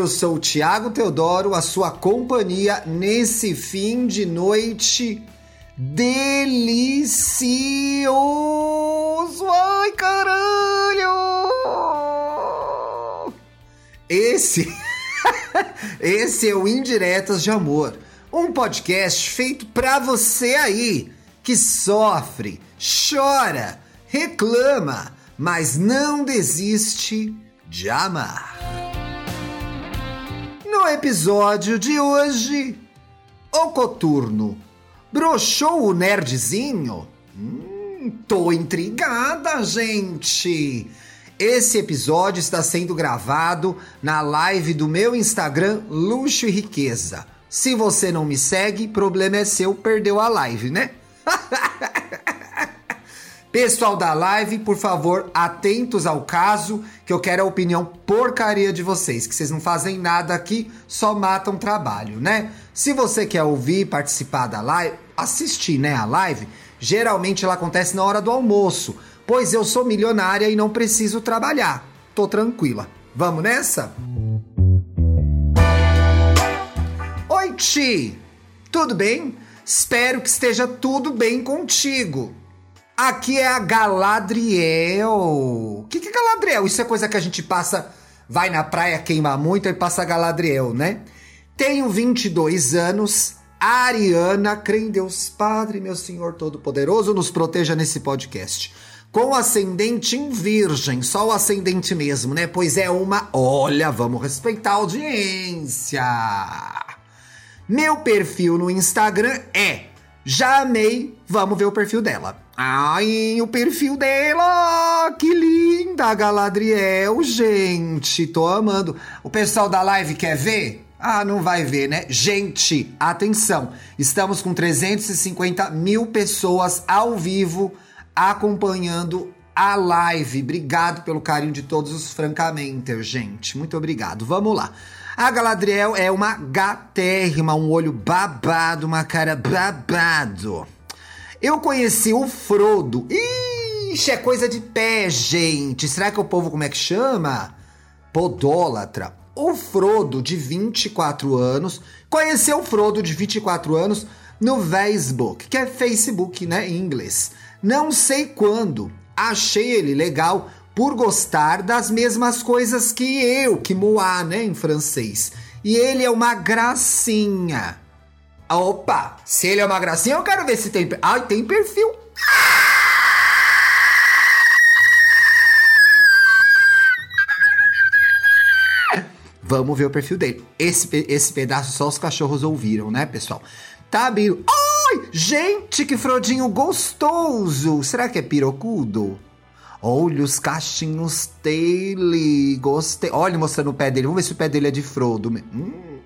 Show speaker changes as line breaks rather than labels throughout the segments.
Eu sou o Tiago Teodoro, a sua companhia nesse fim de noite delicioso. Ai, caralho! Esse Esse é o Indiretas de Amor, um podcast feito pra você aí que sofre, chora, reclama, mas não desiste de amar. No episódio de hoje, o Coturno broxou o nerdzinho? Hum, tô intrigada, gente! Esse episódio está sendo gravado na live do meu Instagram Luxo e Riqueza. Se você não me segue, problema é seu, perdeu a live, né? Pessoal da live, por favor, atentos ao caso, que eu quero a opinião porcaria de vocês, que vocês não fazem nada aqui, só matam trabalho, né? Se você quer ouvir, participar da live, assistir, né, a live, geralmente ela acontece na hora do almoço, pois eu sou milionária e não preciso trabalhar. Tô tranquila. Vamos nessa? Oi, Ti! Tudo bem? Espero que esteja tudo bem contigo. Aqui é a Galadriel. O que, que é Galadriel? Isso é coisa que a gente passa, vai na praia, queima muito e passa Galadriel, né? Tenho 22 anos. Ariana, crê em Deus Padre, meu Senhor Todo-Poderoso, nos proteja nesse podcast. Com ascendente em Virgem, só o ascendente mesmo, né? Pois é uma. Olha, vamos respeitar a audiência. Meu perfil no Instagram é Já amei, vamos ver o perfil dela. Ai, o perfil dela! Que linda, Galadriel, gente, tô amando. O pessoal da live quer ver? Ah, não vai ver, né? Gente, atenção! Estamos com 350 mil pessoas ao vivo acompanhando a live. Obrigado pelo carinho de todos os francamente, gente. Muito obrigado. Vamos lá. A Galadriel é uma gatérrima, um olho babado, uma cara babado. Eu conheci o Frodo. Ixi, é coisa de pé, gente. Será que o povo como é que chama? Podólatra. O Frodo, de 24 anos, conheceu o Frodo, de 24 anos, no Facebook, que é Facebook, né, em inglês. Não sei quando. Achei ele legal por gostar das mesmas coisas que eu, que moá, né, em francês. E ele é uma gracinha. Opa, se ele é uma gracinha, eu quero ver se tem. Ai, tem perfil. Vamos ver o perfil dele. Esse, esse pedaço só os cachorros ouviram, né, pessoal? Tá, Biro. Ai, gente, que frodinho gostoso. Será que é pirocudo? Olha os cachinhos dele. Gostei. Olha, mostrando o pé dele. Vamos ver se o pé dele é de Frodo. Hum,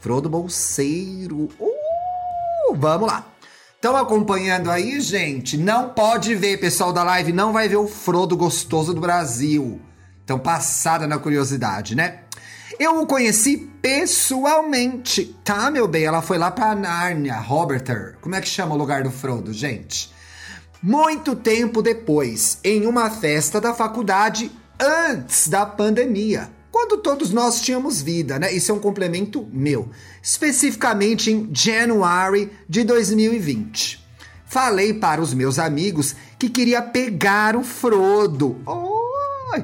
Frodo bolseiro. Uh, vamos lá. Estão acompanhando aí, gente? Não pode ver, pessoal da live. Não vai ver o Frodo gostoso do Brasil. Estão passada na curiosidade, né? Eu o conheci pessoalmente, tá, meu bem? Ela foi lá pra Nárnia, Roberter. Como é que chama o lugar do Frodo, gente? Muito tempo depois, em uma festa da faculdade antes da pandemia, quando todos nós tínhamos vida, né? Isso é um complemento meu, especificamente em January de 2020. Falei para os meus amigos que queria pegar o Frodo. Oh,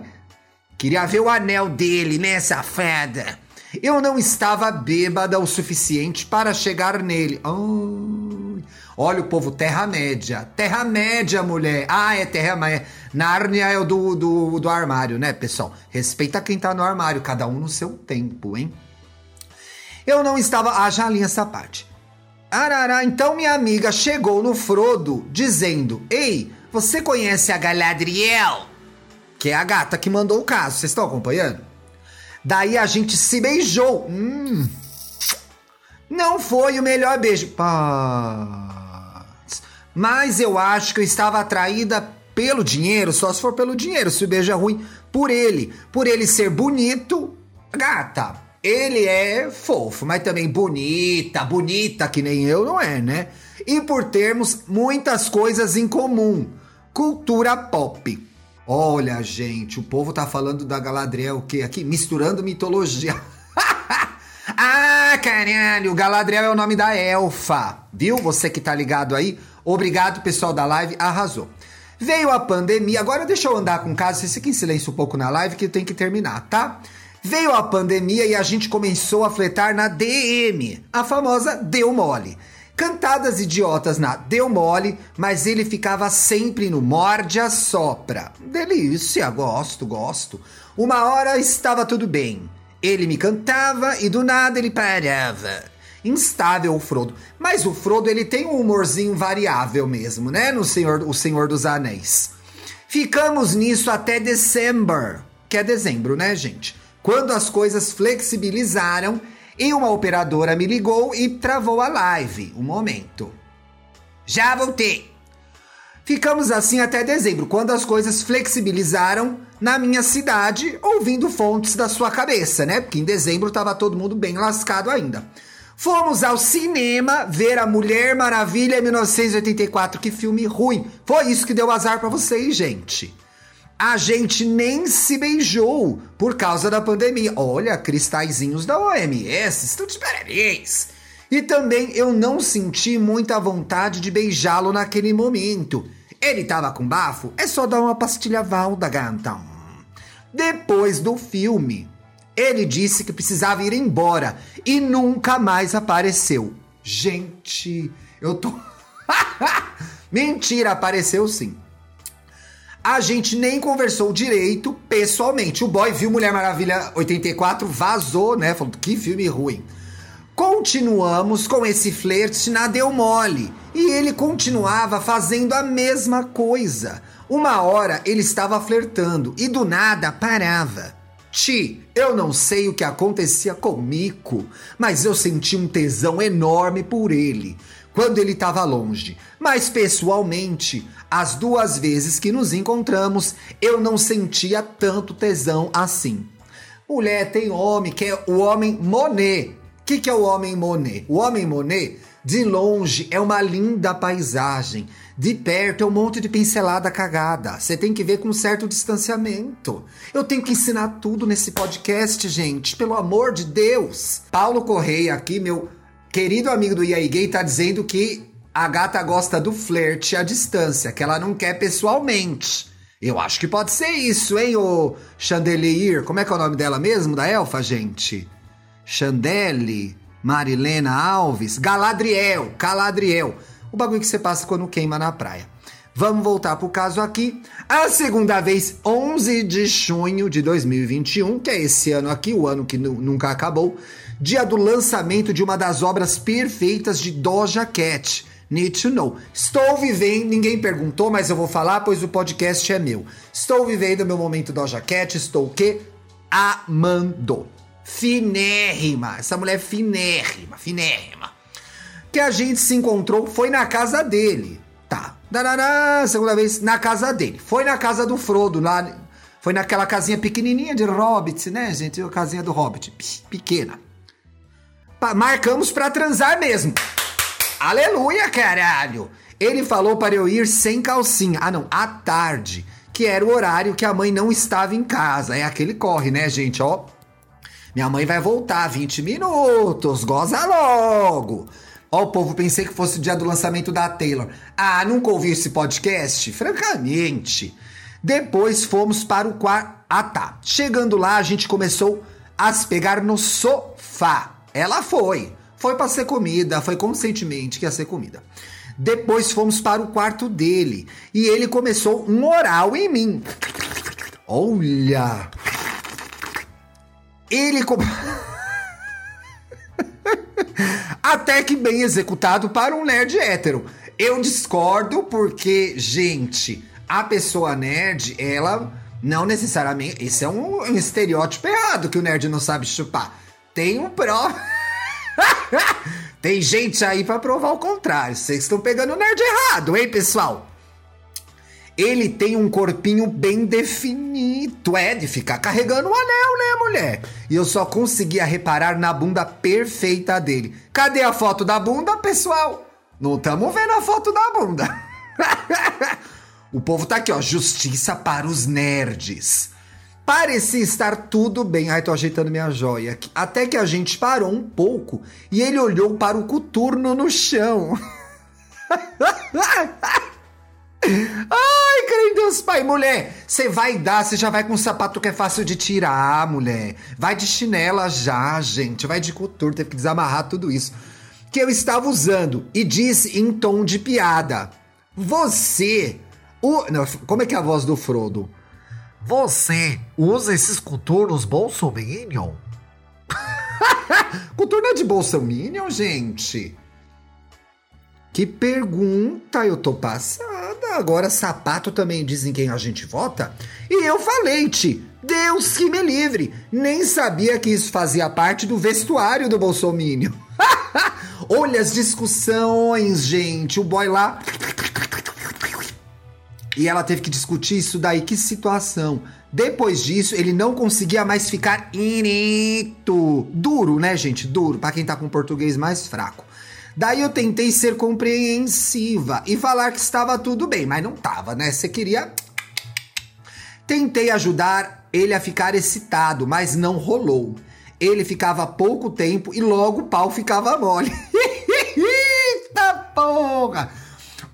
queria ver o anel dele, né, safada? Eu não estava bêbada o suficiente para chegar nele. Oh, olha o povo Terra-média. Terra-média, mulher. Ah, é Terra-média. Nárnia é o do, do, do armário, né, pessoal? Respeita quem tá no armário, cada um no seu tempo, hein? Eu não estava. Ah, já li essa parte. Arará, então minha amiga chegou no Frodo dizendo: Ei, você conhece a Galadriel? Que é a gata que mandou o caso. Vocês estão acompanhando? Daí a gente se beijou. Hum. Não foi o melhor beijo. Paz. Mas eu acho que eu estava atraída pelo dinheiro, só se for pelo dinheiro. Se o beijo é ruim, por ele. Por ele ser bonito, gata. Ele é fofo, mas também bonita, bonita que nem eu, não é, né? E por termos muitas coisas em comum. Cultura pop. Olha, gente, o povo tá falando da Galadriel o quê? Aqui, misturando mitologia. Ah, caralho, Galadriel é o nome da elfa. Viu? Você que tá ligado aí. Obrigado, pessoal da live, arrasou. Veio a pandemia, agora deixa eu andar com o caso, você fica em silêncio um pouco na live que eu tenho que terminar, tá? Veio a pandemia e a gente começou a fletar na DM, a famosa Deu Mole. Cantadas idiotas na Deu Mole, mas ele ficava sempre no morde a sopra. Delícia, gosto, gosto. Uma hora estava tudo bem. Ele me cantava e do nada ele parava. Instável o Frodo. Mas o Frodo ele tem um humorzinho variável mesmo, né? No Senhor, o Senhor dos Anéis. Ficamos nisso até dezembro, que é dezembro, né, gente? Quando as coisas flexibilizaram e uma operadora me ligou e travou a live. Um momento. Já voltei. Ficamos assim até dezembro, quando as coisas flexibilizaram na minha cidade, ouvindo fontes da sua cabeça, né? Porque em dezembro tava todo mundo bem lascado ainda. Fomos ao cinema ver a Mulher Maravilha 1984. Que filme ruim. Foi isso que deu azar para vocês, gente. A gente nem se beijou por causa da pandemia. Olha, cristalzinhos da OMS, estão de parabéns. E também eu não senti muita vontade de beijá-lo naquele momento. Ele tava com bafo? É só dar uma pastilha Valda, gata. Depois do filme, ele disse que precisava ir embora e nunca mais apareceu. Gente, eu tô. Mentira, apareceu sim. A gente nem conversou direito pessoalmente. O boy viu Mulher Maravilha 84, vazou, né? Falou que filme ruim. Continuamos com esse flerte na Deu Mole e ele continuava fazendo a mesma coisa. Uma hora ele estava flertando e do nada parava. Ti, eu não sei o que acontecia comigo, mas eu senti um tesão enorme por ele quando ele estava longe. Mas pessoalmente, as duas vezes que nos encontramos, eu não sentia tanto tesão assim. Mulher tem homem que é o homem Monet. Que, que é o homem Monet? O homem Monet, de longe, é uma linda paisagem. De perto é um monte de pincelada cagada. Você tem que ver com um certo distanciamento. Eu tenho que ensinar tudo nesse podcast, gente. Pelo amor de Deus. Paulo Correia aqui, meu querido amigo do IAI Gay tá dizendo que a gata gosta do flerte à distância, que ela não quer pessoalmente. Eu acho que pode ser isso, hein, ô Chandelier? Como é que é o nome dela mesmo, da elfa, gente? Chandelle, Marilena Alves, Galadriel, Galadriel. O bagulho que você passa quando queima na praia. Vamos voltar pro caso aqui. A segunda vez, 11 de junho de 2021, que é esse ano aqui, o ano que nunca acabou, dia do lançamento de uma das obras perfeitas de Doja Cat. Need to know. Estou vivendo, ninguém perguntou, mas eu vou falar, pois o podcast é meu. Estou vivendo meu momento Doja Cat, estou o quê? Amando. Finérrima. Essa mulher é finérrima, finérrima. Que a gente se encontrou foi na casa dele. Tá. Darará, segunda vez na casa dele. Foi na casa do Frodo, lá. Foi naquela casinha pequenininha de Hobbit, né, gente? A casinha do Hobbit, pequena marcamos para transar mesmo. Aleluia, caralho! Ele falou para eu ir sem calcinha. Ah, não, à tarde, que era o horário que a mãe não estava em casa. É aquele corre, né, gente? Ó, minha mãe vai voltar 20 minutos, goza logo. Ó, o povo, pensei que fosse o dia do lançamento da Taylor. Ah, nunca ouvi esse podcast? Francamente. Depois fomos para o quarto. Ah, tá. Chegando lá, a gente começou a se pegar no sofá. Ela foi. Foi para ser comida, foi conscientemente que ia ser comida. Depois fomos para o quarto dele e ele começou um oral em mim. Olha! Ele. Com... Até que bem executado para um nerd hétero. Eu discordo porque, gente, a pessoa nerd, ela não necessariamente. Esse é um, um estereótipo errado que o nerd não sabe chupar. Tem um pró. Tem gente aí para provar o contrário. Vocês estão pegando o nerd errado, hein, pessoal? Ele tem um corpinho bem definido. É de ficar carregando o um anel, né, mulher? E eu só conseguia reparar na bunda perfeita dele. Cadê a foto da bunda, pessoal? Não estamos vendo a foto da bunda. o povo tá aqui, ó. Justiça para os nerds. Parecia estar tudo bem. Ai, tô ajeitando minha joia aqui. Até que a gente parou um pouco e ele olhou para o coturno no chão. Ai, creio em Deus, pai. Mulher, você vai dar, você já vai com um sapato que é fácil de tirar, mulher. Vai de chinela já, gente. Vai de coturno, teve que desamarrar tudo isso. Que eu estava usando e disse em tom de piada: Você. O... Não, como é que é a voz do Frodo?
Você usa esses coturnos Bolsominion?
Coturno é de Bolsominion, gente? Que pergunta, eu tô passada. Agora sapato também dizem quem a gente vota? E eu falei, Ti, Deus que me livre. Nem sabia que isso fazia parte do vestuário do Bolsominion. Olha as discussões, gente. O boy lá e ela teve que discutir isso daí. Que situação. Depois disso, ele não conseguia mais ficar ineto. Duro, né, gente? Duro, para quem tá com português mais fraco. Daí eu tentei ser compreensiva e falar que estava tudo bem, mas não tava, né? Você queria. Tentei ajudar ele a ficar excitado, mas não rolou. Ele ficava pouco tempo e logo o pau ficava mole. Eita porra!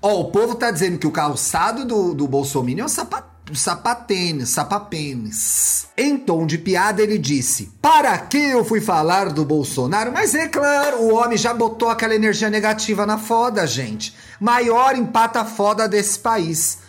Ó, o povo tá dizendo que o calçado do, do Bolsonaro é um sapato sapatênis, sapapênis. Em tom de piada, ele disse: Para que eu fui falar do Bolsonaro? Mas é claro, o homem já botou aquela energia negativa na foda, gente. Maior empata foda desse país.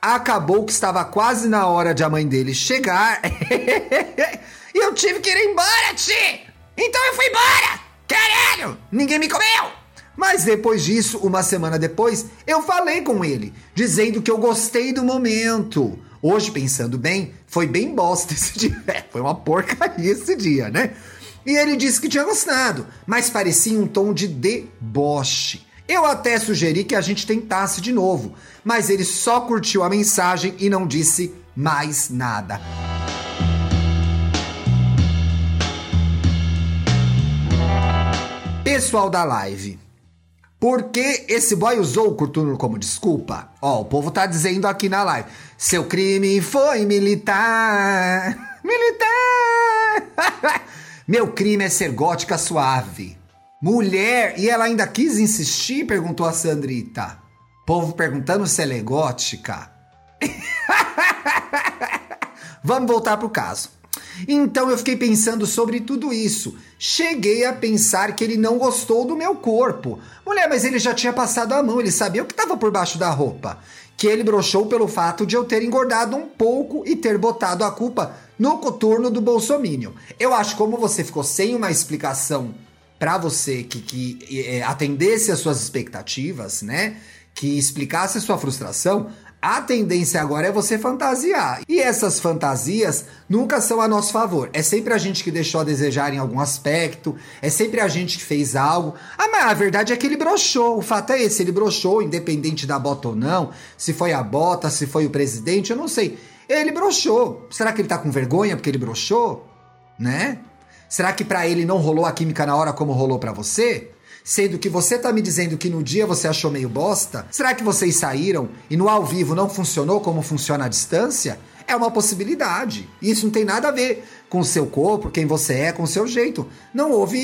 Acabou que estava quase na hora de a mãe dele chegar. e eu tive que ir embora, Ti! Então eu fui embora! Caralho! Ninguém me comeu! Mas depois disso, uma semana depois, eu falei com ele, dizendo que eu gostei do momento. Hoje, pensando bem, foi bem bosta esse dia. É, foi uma porcaria esse dia, né? E ele disse que tinha gostado, mas parecia um tom de deboche. Eu até sugeri que a gente tentasse de novo, mas ele só curtiu a mensagem e não disse mais nada. Pessoal da live, por que esse boy usou o Coturno como desculpa? Ó, o povo tá dizendo aqui na live. Seu crime foi militar. Militar! Meu crime é ser gótica suave. Mulher, e ela ainda quis insistir? Perguntou a Sandrita. Povo perguntando se ela é gótica. Vamos voltar pro caso. Então eu fiquei pensando sobre tudo isso. Cheguei a pensar que ele não gostou do meu corpo. Mulher, mas ele já tinha passado a mão, ele sabia o que estava por baixo da roupa. Que ele broxou pelo fato de eu ter engordado um pouco e ter botado a culpa no coturno do Bolsominion. Eu acho como você ficou sem uma explicação para você que, que é, atendesse às suas expectativas, né? Que explicasse a sua frustração, a tendência agora é você fantasiar. E essas fantasias nunca são a nosso favor. É sempre a gente que deixou a desejar em algum aspecto, é sempre a gente que fez algo. Ah, mas a verdade é que ele broxou. O fato é esse, ele broxou, independente da bota ou não. Se foi a bota, se foi o presidente, eu não sei. Ele broxou. Será que ele tá com vergonha porque ele broxou? Né? Será que para ele não rolou a química na hora como rolou para você? Sendo que você tá me dizendo que no dia você achou meio bosta? Será que vocês saíram e no ao vivo não funcionou como funciona à distância? É uma possibilidade. Isso não tem nada a ver com o seu corpo, quem você é, com o seu jeito. Não houve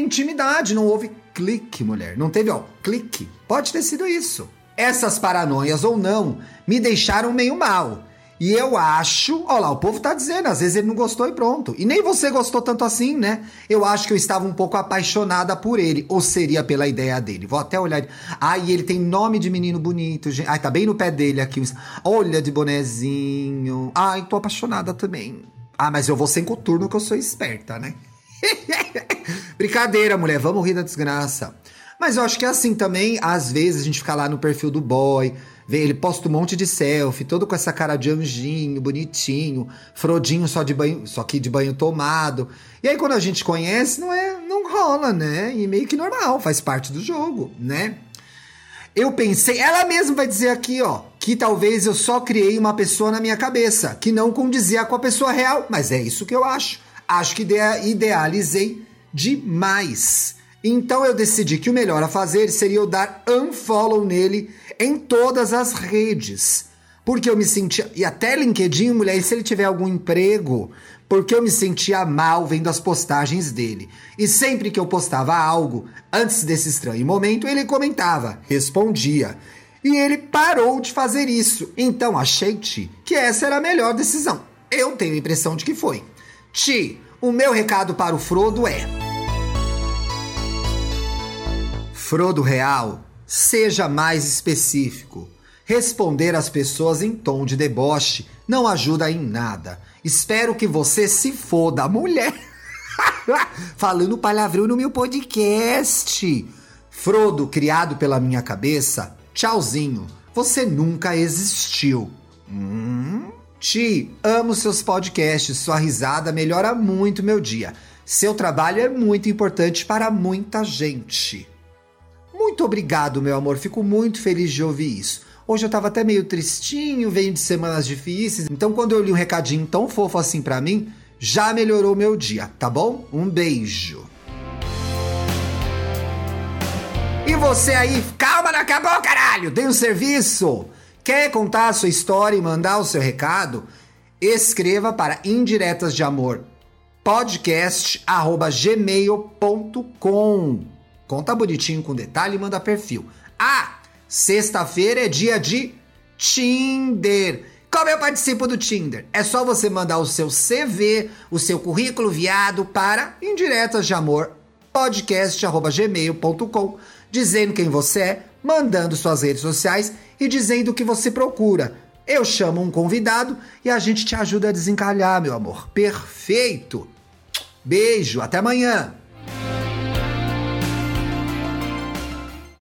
intimidade, não houve clique, mulher. Não teve, ó, clique. Pode ter sido isso. Essas paranoias ou não me deixaram meio mal. E eu acho, olha lá, o povo tá dizendo, às vezes ele não gostou e pronto. E nem você gostou tanto assim, né? Eu acho que eu estava um pouco apaixonada por ele, ou seria pela ideia dele. Vou até olhar. Ai, ele tem nome de menino bonito, gente. Ai, tá bem no pé dele aqui. Olha de bonezinho. Ai, tô apaixonada também. Ah, mas eu vou sem coturno que eu sou esperta, né? Brincadeira, mulher, vamos rir da desgraça. Mas eu acho que é assim também, às vezes a gente fica lá no perfil do boy, ele posta um monte de selfie, todo com essa cara de anjinho, bonitinho, frodinho só de banho, só que de banho tomado. E aí quando a gente conhece, não é, não rola, né? E meio que normal, faz parte do jogo, né? Eu pensei, ela mesma vai dizer aqui, ó, que talvez eu só criei uma pessoa na minha cabeça, que não condizia com a pessoa real, mas é isso que eu acho. Acho que idealizei demais. Então eu decidi que o melhor a fazer seria eu dar unfollow nele em todas as redes. porque eu me sentia. E até LinkedIn, mulher, e se ele tiver algum emprego? Porque eu me sentia mal vendo as postagens dele. E sempre que eu postava algo, antes desse estranho momento, ele comentava, respondia. E ele parou de fazer isso. Então achei, Ti, que essa era a melhor decisão. Eu tenho a impressão de que foi. Ti, o meu recado para o Frodo é. Frodo Real, seja mais específico. Responder às pessoas em tom de deboche não ajuda em nada. Espero que você se foda, mulher. Falando palavrão no meu podcast. Frodo, criado pela minha cabeça, tchauzinho. Você nunca existiu. Hum? Ti, amo seus podcasts. Sua risada melhora muito meu dia. Seu trabalho é muito importante para muita gente. Muito obrigado, meu amor. Fico muito feliz de ouvir isso. Hoje eu tava até meio tristinho, venho de semanas difíceis. Então, quando eu li um recadinho tão fofo assim para mim, já melhorou meu dia, tá bom? Um beijo. E você aí, calma, não acabou, caralho! Tem um serviço? Quer contar a sua história e mandar o seu recado? Escreva para indiretas de amor podcast@gmail.com. Conta bonitinho com detalhe e manda perfil. Ah, Sexta-feira é dia de Tinder. Como eu participo do Tinder? É só você mandar o seu CV, o seu currículo viado para indiretas de amor podcast@gmail.com, dizendo quem você é, mandando suas redes sociais e dizendo o que você procura. Eu chamo um convidado e a gente te ajuda a desencalhar, meu amor. Perfeito. Beijo, até amanhã.